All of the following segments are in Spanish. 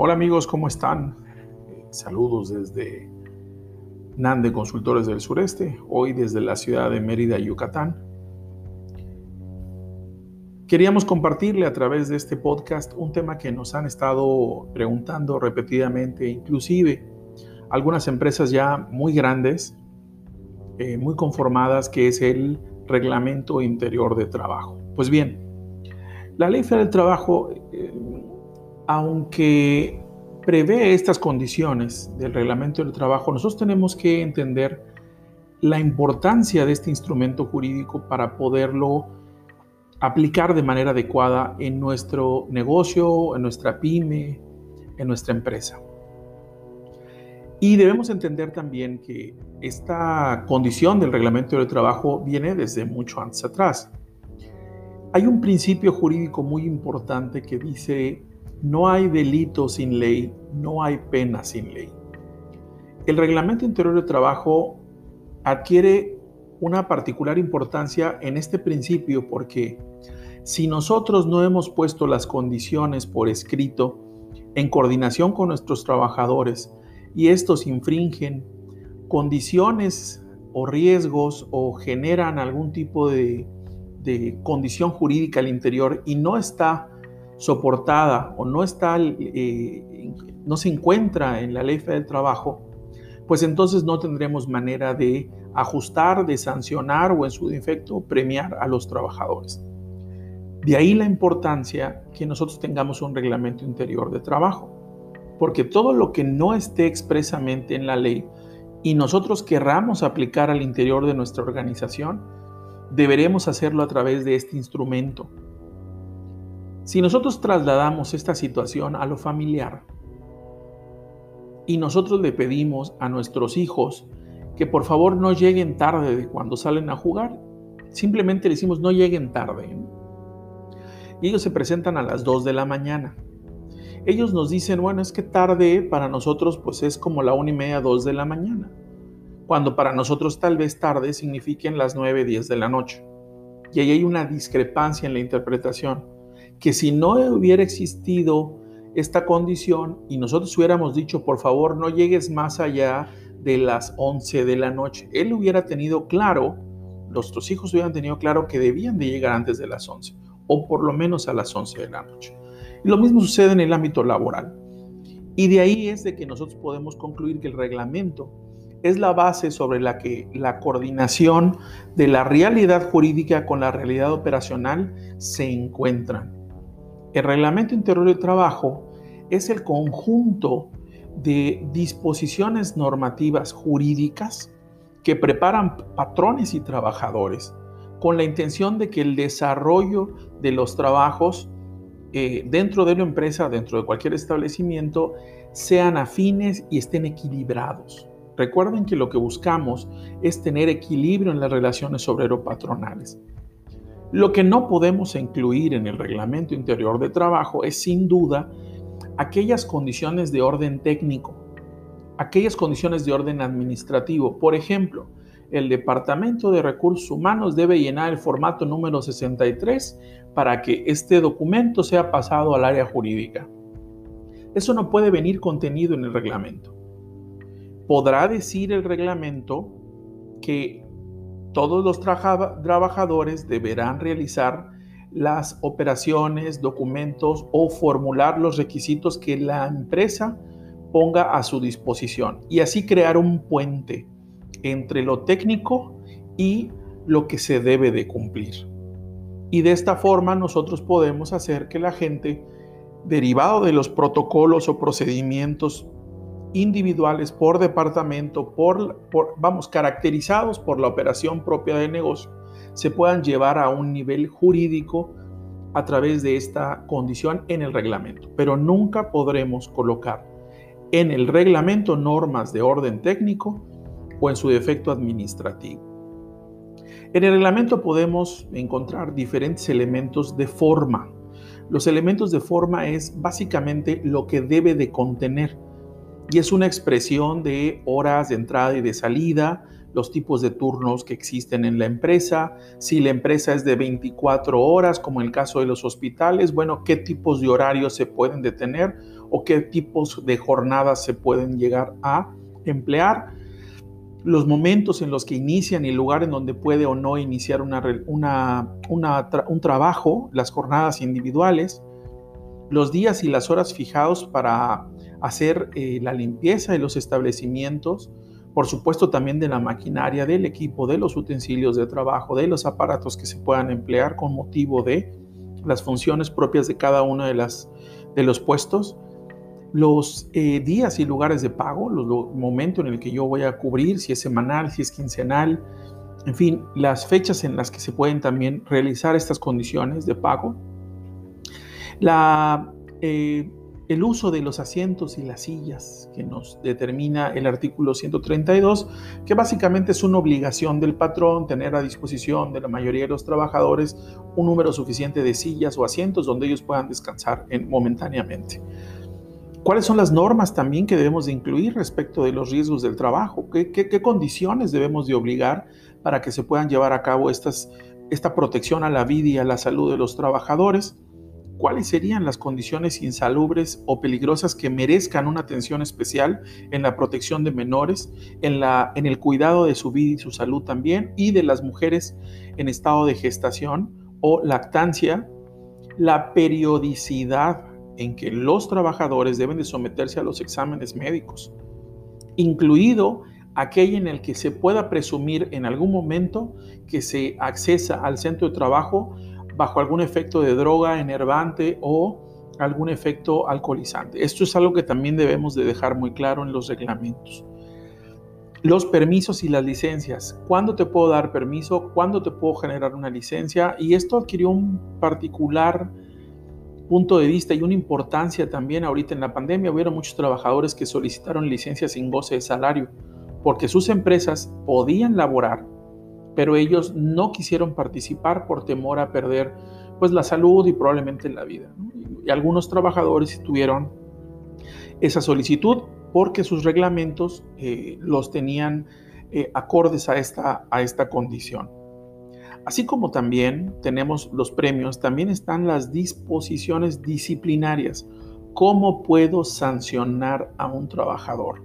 Hola amigos, ¿cómo están? Saludos desde NANDE Consultores del Sureste, hoy desde la ciudad de Mérida, Yucatán. Queríamos compartirle a través de este podcast un tema que nos han estado preguntando repetidamente, inclusive algunas empresas ya muy grandes, eh, muy conformadas, que es el reglamento interior de trabajo. Pues bien, la ley federal del trabajo, eh, aunque prevé estas condiciones del reglamento del trabajo, nosotros tenemos que entender la importancia de este instrumento jurídico para poderlo aplicar de manera adecuada en nuestro negocio, en nuestra pyme, en nuestra empresa. Y debemos entender también que esta condición del reglamento del trabajo viene desde mucho antes atrás. Hay un principio jurídico muy importante que dice, no hay delito sin ley, no hay pena sin ley. El reglamento interior de trabajo adquiere una particular importancia en este principio porque si nosotros no hemos puesto las condiciones por escrito en coordinación con nuestros trabajadores y estos infringen condiciones o riesgos o generan algún tipo de, condición jurídica al interior y no está soportada o no está, eh, no se encuentra en la ley del trabajo, pues entonces no tendremos manera de ajustar, de sancionar o en su defecto premiar a los trabajadores. De ahí la importancia que nosotros tengamos un reglamento interior de trabajo, porque todo lo que no esté expresamente en la ley y nosotros querramos aplicar al interior de nuestra organización, deberemos hacerlo a través de este instrumento. Si nosotros trasladamos esta situación a lo familiar y nosotros le pedimos a nuestros hijos que por favor no lleguen tarde de cuando salen a jugar, simplemente le decimos no lleguen tarde y ellos se presentan a las 2 de la mañana. Ellos nos dicen, bueno, es que tarde para nosotros pues es como la una y media, 2 de la mañana, cuando para nosotros tal vez tarde signifiquen las 9, 10 de la noche. Y ahí hay una discrepancia en la interpretación, que si no hubiera existido esta condición y nosotros hubiéramos dicho, por favor, no llegues más allá de las 11 de la noche, él hubiera tenido claro, nuestros hijos hubieran tenido claro que debían de llegar antes de las 11 o por lo menos a las 11 de la noche. Y lo mismo sucede en el ámbito laboral. Y de ahí es de que nosotros podemos concluir que el reglamento es la base sobre la que la coordinación de la realidad jurídica con la realidad operacional se encuentran. El reglamento interior de trabajo es el conjunto de disposiciones normativas jurídicas que preparan patrones y trabajadores con la intención de que el desarrollo de los trabajos eh, dentro de una empresa, dentro de cualquier establecimiento, sean afines y estén equilibrados. Recuerden que lo que buscamos es tener equilibrio en las relaciones obrero-patronales. Lo que no podemos incluir en el reglamento interior de trabajo es sin duda aquellas condiciones de orden técnico, aquellas condiciones de orden administrativo. Por ejemplo, el Departamento de Recursos Humanos debe llenar el formato número 63 para que este documento sea pasado al área jurídica. Eso no puede venir contenido en el reglamento. Podrá decir el reglamento que todos los trabajadores deberán realizar las operaciones, documentos o formular los requisitos que la empresa ponga a su disposición y así crear un puente entre lo técnico y lo que se debe de cumplir. Y de esta forma nosotros podemos hacer que la gente, derivado de los protocolos o procedimientos individuales por departamento, por, vamos, caracterizados por la operación propia del negocio, se puedan llevar a un nivel jurídico a través de esta condición en el reglamento. Pero nunca podremos colocar en el reglamento normas de orden técnico o en su defecto administrativo. En el reglamento podemos encontrar diferentes elementos de forma. Los elementos de forma es básicamente lo que debe de contener y es una expresión de horas de entrada y de salida, los tipos de turnos que existen en la empresa, si la empresa es de 24 horas, como en el caso de los hospitales, bueno, qué tipos de horarios se pueden detener o qué tipos de jornadas se pueden llegar a emplear, los momentos en los que inician y el lugar en donde puede o no iniciar una, un trabajo, las jornadas individuales, los días y las horas fijados para hacer eh, la limpieza de los establecimientos, por supuesto también de la maquinaria, del equipo, de los utensilios de trabajo, de los aparatos que se puedan emplear con motivo de las funciones propias de cada uno de, los puestos, los eh, días y lugares de pago, los, el momento en el que yo voy a cubrir, si es semanal, si es quincenal, en fin, las fechas en las que se pueden también realizar estas condiciones de pago. La, eh, el uso de los asientos y las sillas que nos determina el artículo 132, que básicamente es una obligación del patrón tener a disposición de la mayoría de los trabajadores un número suficiente de sillas o asientos donde ellos puedan descansar momentáneamente. ¿Cuáles son las normas también que debemos de incluir respecto de los riesgos del trabajo? ¿Qué, qué, condiciones debemos de obligar para que se puedan llevar a cabo estas, esta protección a la vida y a la salud de los trabajadores? Cuáles serían las condiciones insalubres o peligrosas que merezcan una atención especial en la protección de menores, en, la, en el cuidado de su vida y su salud también, y de las mujeres en estado de gestación o lactancia, la periodicidad en que los trabajadores deben de someterse a los exámenes médicos, incluido aquel en el que se pueda presumir en algún momento que se accesa al centro de trabajo bajo algún efecto de droga enervante o algún efecto alcoholizante. Esto es algo que también debemos de dejar muy claro en los reglamentos. Los permisos y las licencias. ¿Cuándo te puedo dar permiso? ¿Cuándo te puedo generar una licencia? Y esto adquirió un particular punto de vista y una importancia también ahorita en la pandemia. Hubieron muchos trabajadores que solicitaron licencias sin goce de salario porque sus empresas podían laborar pero ellos no quisieron participar por temor a perder pues la salud y probablemente la vida. Y, algunos trabajadores tuvieron esa solicitud porque sus reglamentos eh, los tenían eh, acordes a esta, a esta condición. Así como también tenemos los premios, también están las disposiciones disciplinarias. ¿Cómo puedo sancionar a un trabajador?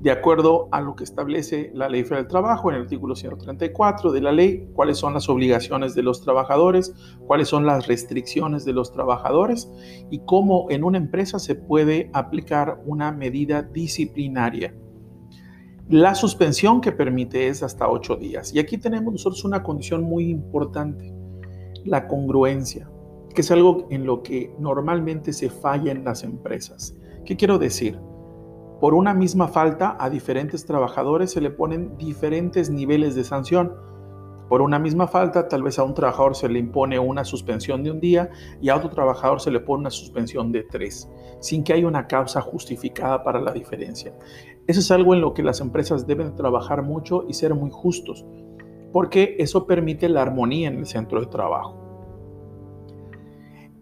De acuerdo a lo que establece la Ley Federal del Trabajo en el artículo 134 de la ley, cuáles son las obligaciones de los trabajadores, cuáles son las restricciones de los trabajadores y cómo en una empresa se puede aplicar una medida disciplinaria. La suspensión que permite es hasta ocho días. Y aquí tenemos nosotros una condición muy importante, la congruencia, que es algo en lo que normalmente se falla en las empresas. ¿Qué quiero decir? Por una misma falta a diferentes trabajadores se le ponen diferentes niveles de sanción. Por una misma falta, tal vez a un trabajador se le impone una suspensión de un día y a otro trabajador se le pone una suspensión de tres, sin que haya una causa justificada para la diferencia. Eso es algo en lo que las empresas deben trabajar mucho y ser muy justos, porque eso permite la armonía en el centro de trabajo.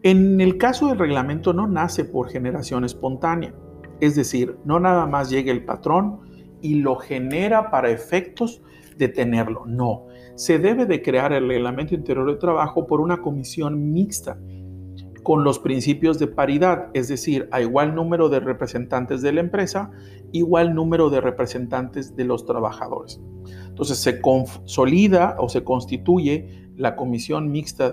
En el caso del reglamento no nace por generación espontánea es decir, no nada más llega el patrón y lo genera para efectos de tenerlo. No, se debe de crear el reglamento interior de trabajo por una comisión mixta con los principios de paridad, es decir, a igual número de representantes de la empresa, igual número de representantes de los trabajadores. Entonces se consolida o se constituye la comisión mixta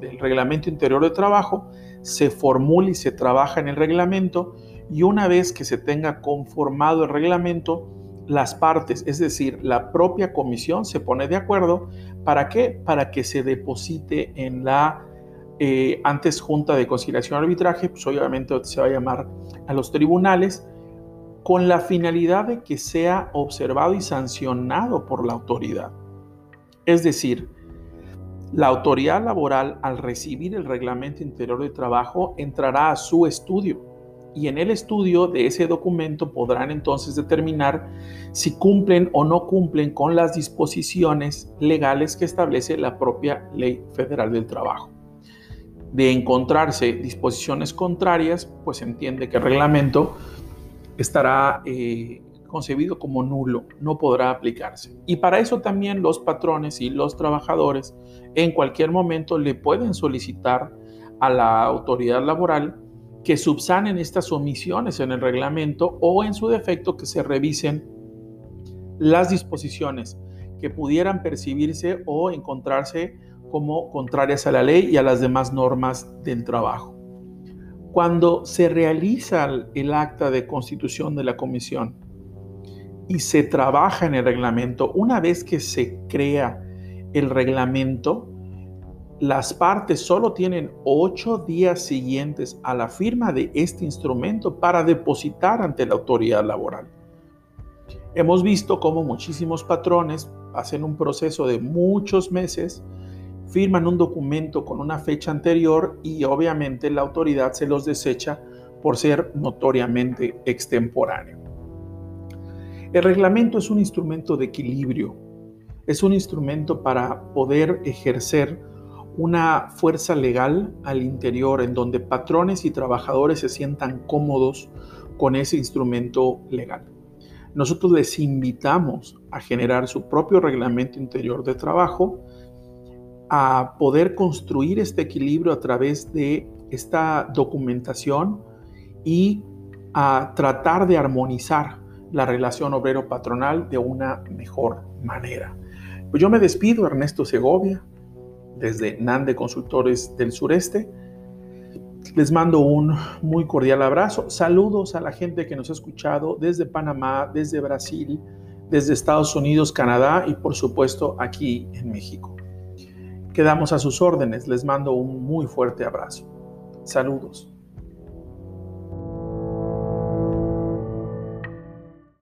del reglamento interior de trabajo se formula y se trabaja en el reglamento y una vez que se tenga conformado el reglamento, las partes, es decir, la propia comisión se pone de acuerdo. ¿Para qué? Para que se deposite en la eh, antes Junta de Conciliación Arbitraje, pues obviamente se va a llamar a los tribunales, con la finalidad de que sea observado y sancionado por la autoridad. Es decir, la autoridad laboral, al recibir el reglamento interior de trabajo, entrará a su estudio y en el estudio de ese documento podrán entonces determinar si cumplen o no cumplen con las disposiciones legales que establece la propia Ley Federal del Trabajo. De encontrarse disposiciones contrarias, pues entiende que el reglamento estará eh, concebido como nulo, no podrá aplicarse. Y para eso también los patrones y los trabajadores en cualquier momento le pueden solicitar a la autoridad laboral que subsanen estas omisiones en el reglamento o en su defecto que se revisen las disposiciones que pudieran percibirse o encontrarse como contrarias a la ley y a las demás normas del trabajo. Cuando se realiza el acta de constitución de la comisión y se trabaja en el reglamento, una vez que se crea el reglamento, las partes solo tienen ocho días siguientes a la firma de este instrumento para depositar ante la autoridad laboral. Hemos visto cómo muchísimos patrones hacen un proceso de muchos meses, firman un documento con una fecha anterior y obviamente la autoridad se los desecha por ser notoriamente extemporáneo. El reglamento es un instrumento de equilibrio, es un instrumento para poder ejercer una fuerza legal al interior en donde patrones y trabajadores se sientan cómodos con ese instrumento legal. Nosotros les invitamos a generar su propio reglamento interior de trabajo, a poder construir este equilibrio a través de esta documentación y a tratar de armonizar la relación obrero-patronal de una mejor manera. Pues yo me despido, Ernesto Segovia, desde NANDE Consultores del Sureste. Les mando un muy cordial abrazo. Saludos a la gente que nos ha escuchado desde Panamá, desde Brasil, desde Estados Unidos, Canadá y por supuesto aquí en México. Quedamos a sus órdenes. Les mando un muy fuerte abrazo. Saludos.